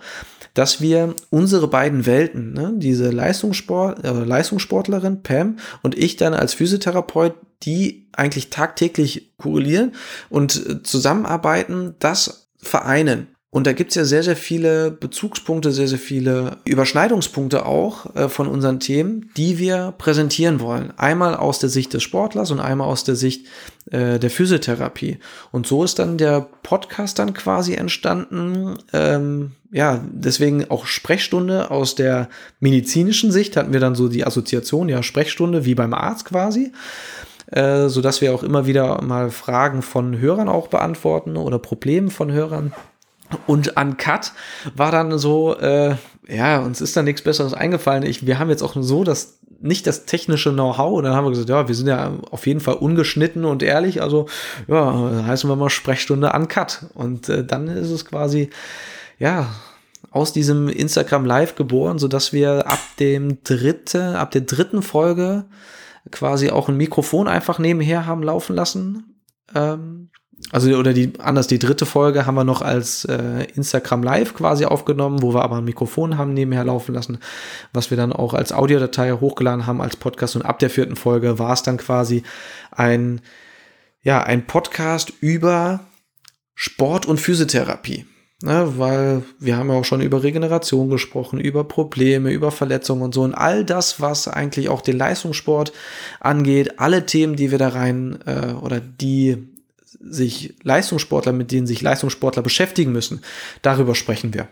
dass wir unsere beiden Welten, ne, diese Leistungssport, äh, Leistungssportlerin Pam und ich dann als Physiotherapeut, die eigentlich tagtäglich korrelieren und äh, zusammenarbeiten, das vereinen. Und da gibt's ja sehr, sehr viele Bezugspunkte, sehr, sehr viele Überschneidungspunkte auch äh, von unseren Themen, die wir präsentieren wollen. Einmal aus der Sicht des Sportlers und einmal aus der Sicht äh, der Physiotherapie. Und so ist dann der Podcast dann quasi entstanden. Ähm, ja, deswegen auch Sprechstunde aus der medizinischen Sicht hatten wir dann so die Assoziation, ja, Sprechstunde wie beim Arzt quasi. Äh, so dass wir auch immer wieder mal Fragen von Hörern auch beantworten oder Probleme von Hörern und an Cut war dann so, äh, ja, uns ist da nichts Besseres eingefallen. Ich, wir haben jetzt auch so das nicht das technische Know-how. Und dann haben wir gesagt, ja, wir sind ja auf jeden Fall ungeschnitten und ehrlich. Also, ja, heißen wir mal Sprechstunde an Cut. Und äh, dann ist es quasi, ja, aus diesem Instagram Live geboren, so dass wir ab dem dritte, ab der dritten Folge quasi auch ein Mikrofon einfach nebenher haben laufen lassen. Ähm, also oder die anders die dritte Folge haben wir noch als äh, Instagram Live quasi aufgenommen, wo wir aber ein Mikrofon haben nebenher laufen lassen, was wir dann auch als Audiodatei hochgeladen haben als Podcast und ab der vierten Folge war es dann quasi ein ja ein Podcast über Sport und Physiotherapie. Ne, weil wir haben ja auch schon über Regeneration gesprochen, über Probleme, über Verletzungen und so und all das, was eigentlich auch den Leistungssport angeht, alle Themen, die wir da rein äh, oder die sich Leistungssportler, mit denen sich Leistungssportler beschäftigen müssen. Darüber sprechen wir.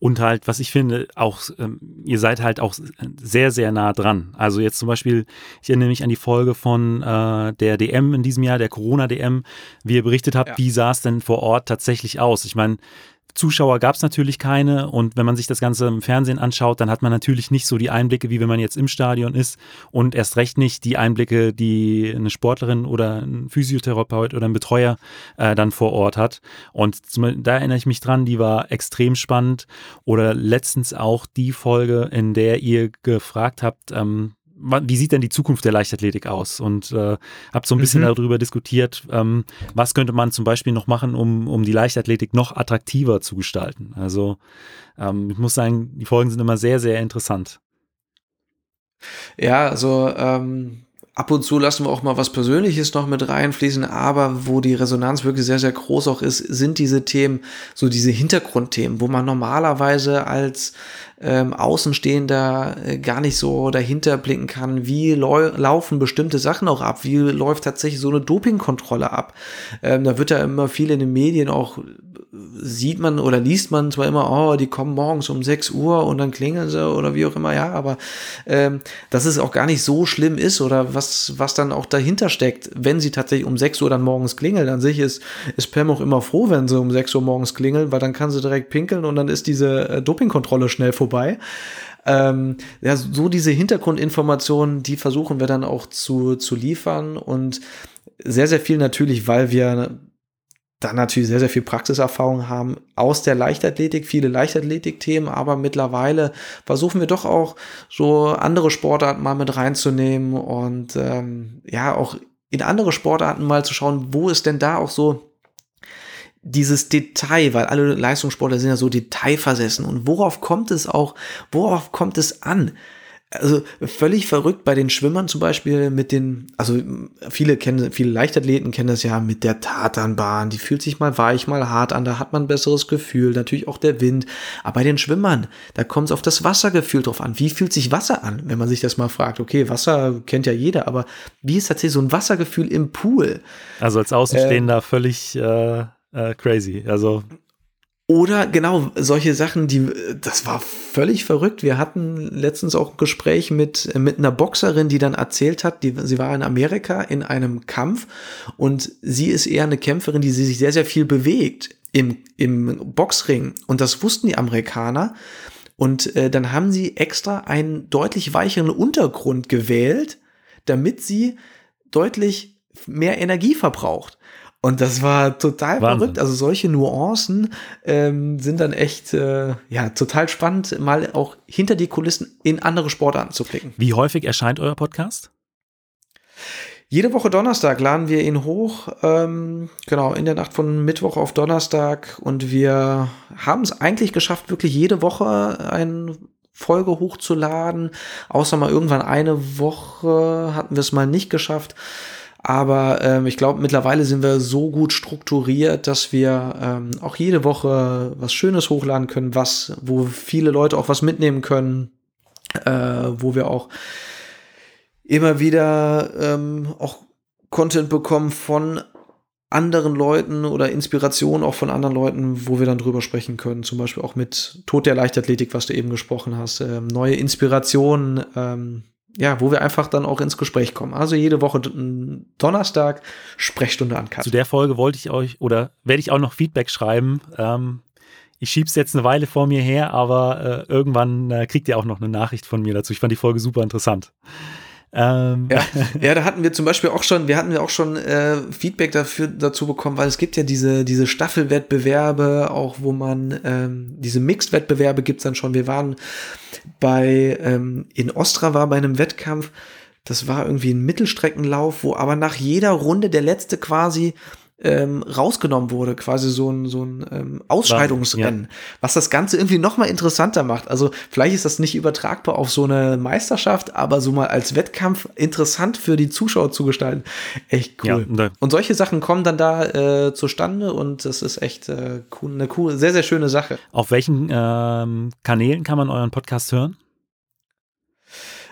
Und halt, was ich finde, auch, ähm, ihr seid halt auch sehr, sehr nah dran. Also jetzt zum Beispiel, ich erinnere mich an die Folge von äh, der DM in diesem Jahr, der Corona-DM, wie ihr berichtet habt, ja. wie sah es denn vor Ort tatsächlich aus? Ich meine, Zuschauer gab es natürlich keine und wenn man sich das Ganze im Fernsehen anschaut, dann hat man natürlich nicht so die Einblicke, wie wenn man jetzt im Stadion ist und erst recht nicht die Einblicke, die eine Sportlerin oder ein Physiotherapeut oder ein Betreuer äh, dann vor Ort hat. Und zum, da erinnere ich mich dran, die war extrem spannend. Oder letztens auch die Folge, in der ihr gefragt habt, ähm, wie sieht denn die Zukunft der Leichtathletik aus? Und äh, habe so ein bisschen mhm. darüber diskutiert, ähm, was könnte man zum Beispiel noch machen, um, um die Leichtathletik noch attraktiver zu gestalten. Also ähm, ich muss sagen, die Folgen sind immer sehr, sehr interessant. Ja, also ähm, ab und zu lassen wir auch mal was Persönliches noch mit reinfließen, aber wo die Resonanz wirklich sehr, sehr groß auch ist, sind diese Themen, so diese Hintergrundthemen, wo man normalerweise als ähm, Außenstehender äh, gar nicht so dahinter blicken kann, wie laufen bestimmte Sachen auch ab, wie läuft tatsächlich so eine Dopingkontrolle ab. Ähm, da wird ja immer viel in den Medien auch sieht man oder liest man zwar immer, oh, die kommen morgens um 6 Uhr und dann klingeln sie oder wie auch immer, ja, aber ähm, dass es auch gar nicht so schlimm ist oder was, was dann auch dahinter steckt, wenn sie tatsächlich um 6 Uhr dann morgens klingeln. An sich ist, ist Pam auch immer froh, wenn sie um 6 Uhr morgens klingeln, weil dann kann sie direkt pinkeln und dann ist diese äh, Dopingkontrolle schnell vorbei. Ähm, ja, so diese Hintergrundinformationen, die versuchen wir dann auch zu, zu liefern und sehr, sehr viel natürlich, weil wir dann natürlich sehr, sehr viel Praxiserfahrung haben aus der Leichtathletik, viele Leichtathletik-Themen, aber mittlerweile versuchen wir doch auch so andere Sportarten mal mit reinzunehmen und ähm, ja, auch in andere Sportarten mal zu schauen, wo ist denn da auch so dieses Detail, weil alle Leistungssportler sind ja so detailversessen und worauf kommt es auch, worauf kommt es an? also völlig verrückt bei den Schwimmern zum Beispiel mit den, also viele kennen, viele Leichtathleten kennen das ja mit der Tatanbahn, die fühlt sich mal weich, mal hart an, da hat man ein besseres Gefühl, natürlich auch der Wind. Aber bei den Schwimmern, da kommt es auf das Wassergefühl drauf an. Wie fühlt sich Wasser an, wenn man sich das mal fragt? Okay, Wasser kennt ja jeder, aber wie ist tatsächlich so ein Wassergefühl im Pool? Also als Außenstehender äh, völlig äh, äh, crazy. Also oder genau solche Sachen, die, das war völlig verrückt. Wir hatten letztens auch ein Gespräch mit, mit einer Boxerin, die dann erzählt hat, die, sie war in Amerika in einem Kampf und sie ist eher eine Kämpferin, die sich sehr, sehr viel bewegt im, im Boxring. Und das wussten die Amerikaner. Und äh, dann haben sie extra einen deutlich weicheren Untergrund gewählt, damit sie deutlich mehr Energie verbraucht. Und das war total Wahnsinn. verrückt. Also solche Nuancen ähm, sind dann echt äh, ja total spannend, mal auch hinter die Kulissen in andere Sportarten zu blicken. Wie häufig erscheint euer Podcast? Jede Woche Donnerstag laden wir ihn hoch, ähm, genau, in der Nacht von Mittwoch auf Donnerstag. Und wir haben es eigentlich geschafft, wirklich jede Woche eine Folge hochzuladen. Außer mal irgendwann eine Woche hatten wir es mal nicht geschafft. Aber ähm, ich glaube, mittlerweile sind wir so gut strukturiert, dass wir ähm, auch jede Woche was Schönes hochladen können, was, wo viele Leute auch was mitnehmen können, äh, wo wir auch immer wieder ähm, auch Content bekommen von anderen Leuten oder Inspiration auch von anderen Leuten, wo wir dann drüber sprechen können. Zum Beispiel auch mit Tod der Leichtathletik, was du eben gesprochen hast. Ähm, neue Inspirationen, ähm, ja, wo wir einfach dann auch ins Gespräch kommen. Also jede Woche Donnerstag Sprechstunde an Zu der Folge wollte ich euch oder werde ich auch noch Feedback schreiben. Ähm, ich schieb's jetzt eine Weile vor mir her, aber äh, irgendwann äh, kriegt ihr auch noch eine Nachricht von mir dazu. Ich fand die Folge super interessant. Ähm. Ja, ja, da hatten wir zum Beispiel auch schon, wir hatten ja auch schon äh, Feedback dafür dazu bekommen, weil es gibt ja diese, diese Staffelwettbewerbe, auch wo man ähm, diese Mixed-Wettbewerbe gibt's dann schon. Wir waren bei ähm, in Ostra war bei einem Wettkampf, das war irgendwie ein Mittelstreckenlauf, wo aber nach jeder Runde der letzte quasi ähm, rausgenommen wurde, quasi so ein, so ein ähm, Ausscheidungsrennen, ja. was das Ganze irgendwie noch mal interessanter macht. Also vielleicht ist das nicht übertragbar auf so eine Meisterschaft, aber so mal als Wettkampf interessant für die Zuschauer zu gestalten. Echt cool. Ja. Und solche Sachen kommen dann da äh, zustande und das ist echt äh, cool, eine cool, sehr, sehr schöne Sache. Auf welchen ähm, Kanälen kann man euren Podcast hören?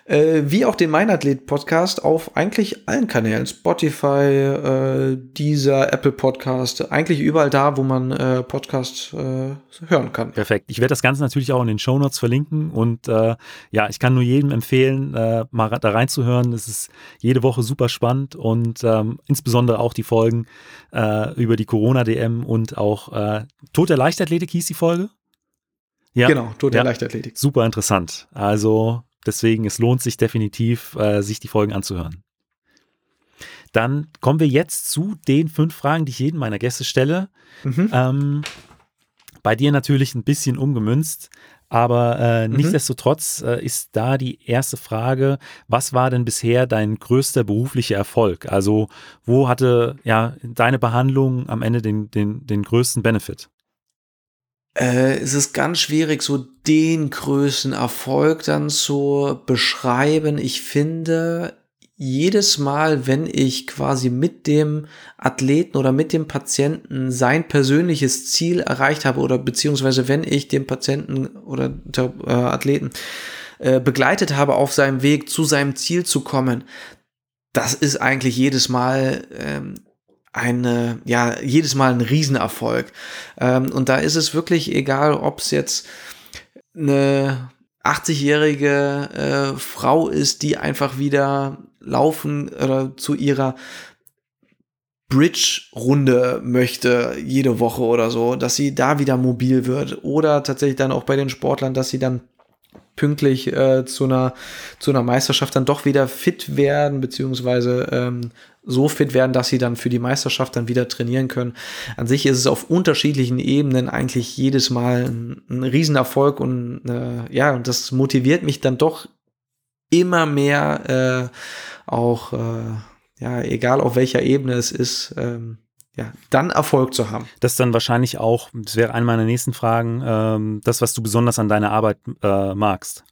Äh, wie auch den Meinathlet-Podcast auf eigentlich allen Kanälen. Spotify, äh, dieser Apple Podcast, eigentlich überall da, wo man äh, Podcast äh, hören kann. Perfekt. Ich werde das Ganze natürlich auch in den Show Notes verlinken und äh, ja, ich kann nur jedem empfehlen, mal da reinzuhören. Es ist jede Woche super spannend und ähm, insbesondere auch die Folgen über die Corona-DM und auch äh, Tod der Leichtathletik hieß die Folge. Ja, genau, Tod der ja, Leichtathletik. Super interessant. Also Deswegen, es lohnt sich definitiv, äh, sich die Folgen anzuhören. Dann kommen wir jetzt zu den fünf Fragen, die ich jedem meiner Gäste stelle. Mhm. Ähm, bei dir natürlich ein bisschen umgemünzt, aber äh, mhm. nichtsdestotrotz äh, ist da die erste Frage, was war denn bisher dein größter beruflicher Erfolg? Also wo hatte ja deine Behandlung am Ende den, den, den größten Benefit? Äh, es ist ganz schwierig, so den größten Erfolg dann zu beschreiben. Ich finde, jedes Mal, wenn ich quasi mit dem Athleten oder mit dem Patienten sein persönliches Ziel erreicht habe oder beziehungsweise wenn ich den Patienten oder der, äh, Athleten äh, begleitet habe auf seinem Weg zu seinem Ziel zu kommen, das ist eigentlich jedes Mal ähm, eine, ja, jedes Mal ein Riesenerfolg. Ähm, und da ist es wirklich egal, ob es jetzt eine 80-jährige äh, Frau ist, die einfach wieder laufen oder zu ihrer Bridge-Runde möchte jede Woche oder so, dass sie da wieder mobil wird. Oder tatsächlich dann auch bei den Sportlern, dass sie dann pünktlich äh, zu, einer, zu einer Meisterschaft dann doch wieder fit werden, beziehungsweise ähm, so fit werden, dass sie dann für die Meisterschaft dann wieder trainieren können. An sich ist es auf unterschiedlichen Ebenen eigentlich jedes Mal ein, ein Riesenerfolg und äh, ja, und das motiviert mich dann doch immer mehr äh, auch, äh, ja, egal auf welcher Ebene es ist, ähm, ja, dann Erfolg zu haben. Das ist dann wahrscheinlich auch, das wäre eine meiner nächsten Fragen, ähm, das, was du besonders an deiner Arbeit äh, magst.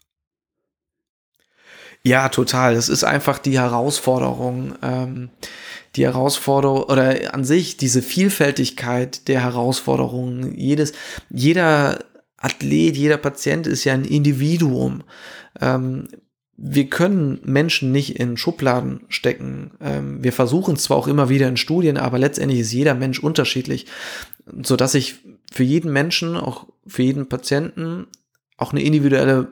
Ja, total. Das ist einfach die Herausforderung, ähm, die Herausforderung oder an sich diese Vielfältigkeit der Herausforderungen. Jedes, jeder Athlet, jeder Patient ist ja ein Individuum. Ähm, wir können Menschen nicht in Schubladen stecken. Ähm, wir versuchen es zwar auch immer wieder in Studien, aber letztendlich ist jeder Mensch unterschiedlich, so dass ich für jeden Menschen, auch für jeden Patienten, auch eine individuelle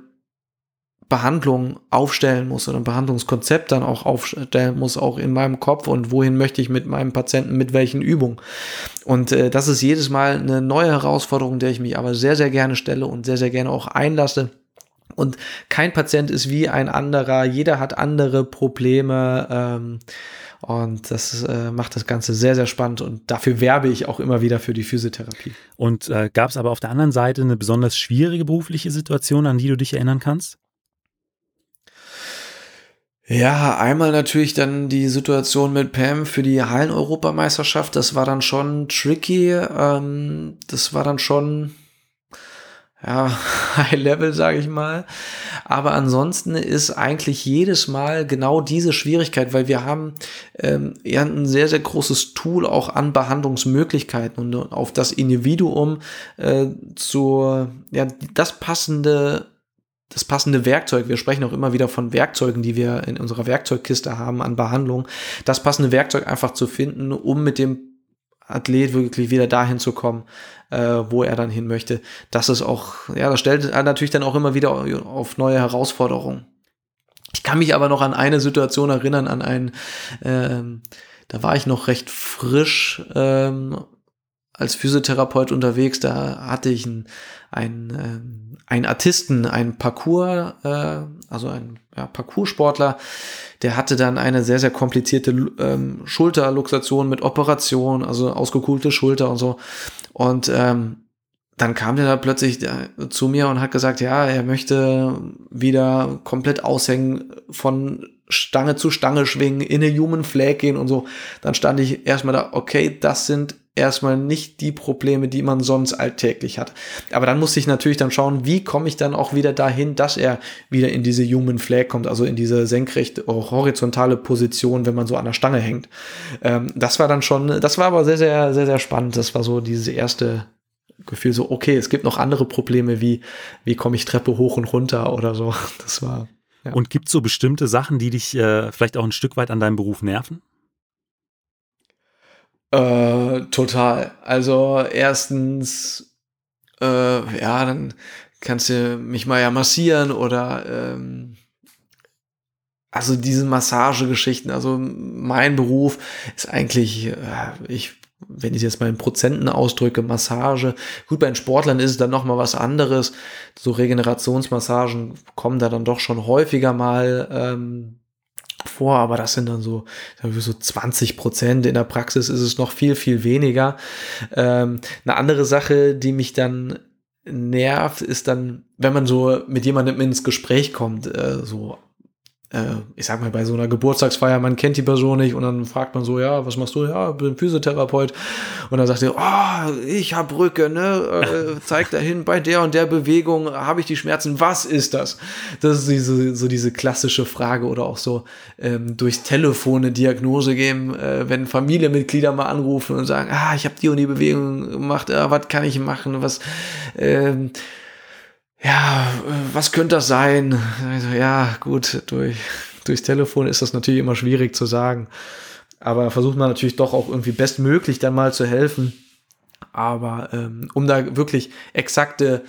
Behandlung aufstellen muss oder ein Behandlungskonzept dann auch aufstellen muss, auch in meinem Kopf und wohin möchte ich mit meinem Patienten, mit welchen Übungen. Und äh, das ist jedes Mal eine neue Herausforderung, der ich mich aber sehr, sehr gerne stelle und sehr, sehr gerne auch einlasse. Und kein Patient ist wie ein anderer, jeder hat andere Probleme. Ähm, und das äh, macht das Ganze sehr, sehr spannend und dafür werbe ich auch immer wieder für die Physiotherapie. Und äh, gab es aber auf der anderen Seite eine besonders schwierige berufliche Situation, an die du dich erinnern kannst? Ja, einmal natürlich dann die Situation mit Pam für die Hallen-Europameisterschaft. Das war dann schon tricky. Ähm, das war dann schon ja, High Level, sage ich mal. Aber ansonsten ist eigentlich jedes Mal genau diese Schwierigkeit, weil wir haben ähm, ja ein sehr, sehr großes Tool auch an Behandlungsmöglichkeiten und auf das Individuum äh, zur, ja, das passende das passende Werkzeug, wir sprechen auch immer wieder von Werkzeugen, die wir in unserer Werkzeugkiste haben an Behandlung, das passende Werkzeug einfach zu finden, um mit dem Athlet wirklich wieder dahin zu kommen, äh, wo er dann hin möchte. Das ist auch, ja, das stellt natürlich dann auch immer wieder auf neue Herausforderungen. Ich kann mich aber noch an eine Situation erinnern, an einen, ähm, da war ich noch recht frisch ähm, als Physiotherapeut unterwegs, da hatte ich einen, einen, ähm, einen Artisten, einen Parcours, äh, also einen ja, Parcoursportler, der hatte dann eine sehr, sehr komplizierte ähm, Schulterluxation mit Operation, also ausgekuhlte Schulter und so. Und ähm, dann kam der da plötzlich zu mir und hat gesagt, ja, er möchte wieder komplett aushängen, von Stange zu Stange schwingen, in eine Human Flag gehen und so. Dann stand ich erstmal da, okay, das sind erstmal nicht die Probleme, die man sonst alltäglich hat. Aber dann musste ich natürlich dann schauen, wie komme ich dann auch wieder dahin, dass er wieder in diese Human Flag kommt, also in diese senkrecht horizontale Position, wenn man so an der Stange hängt. Ähm, das war dann schon, das war aber sehr, sehr, sehr, sehr spannend. Das war so dieses erste Gefühl, so, okay, es gibt noch andere Probleme, wie, wie komme ich Treppe hoch und runter oder so. Das war. Ja. Und gibt es so bestimmte Sachen, die dich äh, vielleicht auch ein Stück weit an deinem Beruf nerven? Äh, total. Also erstens, äh, ja, dann kannst du mich mal ja massieren oder ähm, also diese Massagegeschichten. Also mein Beruf ist eigentlich, äh, ich wenn ich jetzt mal in Prozenten ausdrücke, Massage. Gut, bei den Sportlern ist es dann noch mal was anderes. So Regenerationsmassagen kommen da dann doch schon häufiger mal ähm, vor, aber das sind dann so, so 20 Prozent. In der Praxis ist es noch viel, viel weniger. Ähm, eine andere Sache, die mich dann nervt, ist dann, wenn man so mit jemandem ins Gespräch kommt, äh, so ich sag mal, bei so einer Geburtstagsfeier, man kennt die Person nicht und dann fragt man so, ja, was machst du? Ja, bin Physiotherapeut. Und dann sagt er, oh, ich hab Rücken, ne? Äh, zeig dahin, bei der und der Bewegung habe ich die Schmerzen. Was ist das? Das ist diese, so diese klassische Frage oder auch so ähm, durchs Telefon eine Diagnose geben, äh, wenn Familienmitglieder mal anrufen und sagen, ah, ich habe die und die Bewegung gemacht, äh, was kann ich machen? Was ähm, ja, was könnte das sein? Also, ja, gut, durch, durchs Telefon ist das natürlich immer schwierig zu sagen. Aber versucht man natürlich doch auch irgendwie bestmöglich dann mal zu helfen. Aber ähm, um da wirklich exakte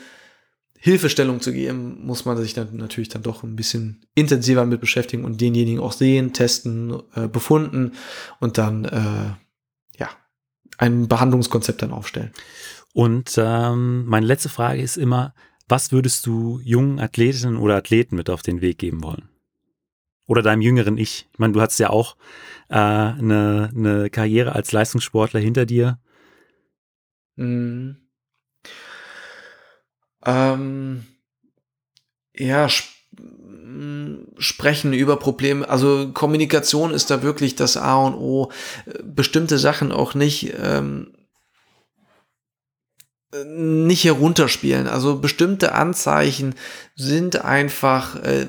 Hilfestellung zu geben, muss man sich dann natürlich dann doch ein bisschen intensiver mit beschäftigen und denjenigen auch sehen, testen, äh, befunden und dann äh, ja ein Behandlungskonzept dann aufstellen. Und ähm, meine letzte Frage ist immer, was würdest du jungen Athletinnen oder Athleten mit auf den Weg geben wollen? Oder deinem jüngeren Ich? Ich meine, du hattest ja auch äh, eine, eine Karriere als Leistungssportler hinter dir. Mhm. Ähm, ja, sp sprechen über Probleme. Also Kommunikation ist da wirklich das A und O. Bestimmte Sachen auch nicht ähm, nicht herunterspielen. Also bestimmte Anzeichen sind einfach äh,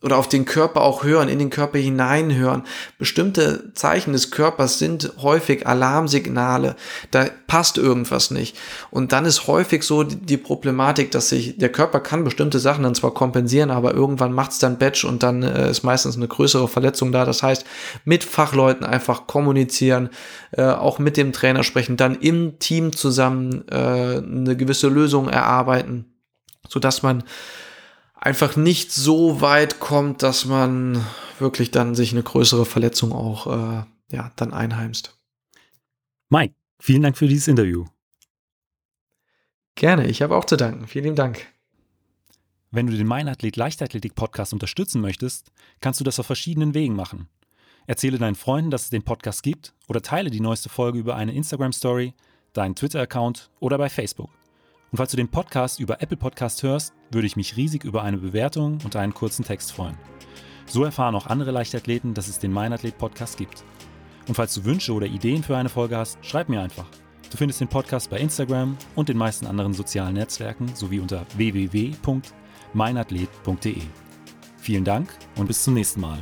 oder auf den Körper auch hören, in den Körper hineinhören. Bestimmte Zeichen des Körpers sind häufig Alarmsignale. Da passt irgendwas nicht. Und dann ist häufig so die Problematik, dass sich der Körper kann bestimmte Sachen dann zwar kompensieren, aber irgendwann macht es dann Batch und dann äh, ist meistens eine größere Verletzung da. Das heißt, mit Fachleuten einfach kommunizieren, äh, auch mit dem Trainer sprechen, dann im Team zusammen äh, eine gewisse Lösung erarbeiten, sodass man einfach nicht so weit kommt, dass man wirklich dann sich eine größere Verletzung auch äh, ja, dann einheimst. Mike, vielen Dank für dieses Interview. Gerne, ich habe auch zu danken. Vielen Dank. Wenn du den Meinathlet Leichtathletik Podcast unterstützen möchtest, kannst du das auf verschiedenen Wegen machen. Erzähle deinen Freunden, dass es den Podcast gibt oder teile die neueste Folge über eine Instagram Story, deinen Twitter-Account oder bei Facebook. Und falls du den Podcast über Apple Podcast hörst, würde ich mich riesig über eine Bewertung und einen kurzen Text freuen. So erfahren auch andere Leichtathleten, dass es den Meinathlet Podcast gibt. Und falls du Wünsche oder Ideen für eine Folge hast, schreib mir einfach. Du findest den Podcast bei Instagram und den meisten anderen sozialen Netzwerken sowie unter www.meinathlet.de. Vielen Dank und bis zum nächsten Mal.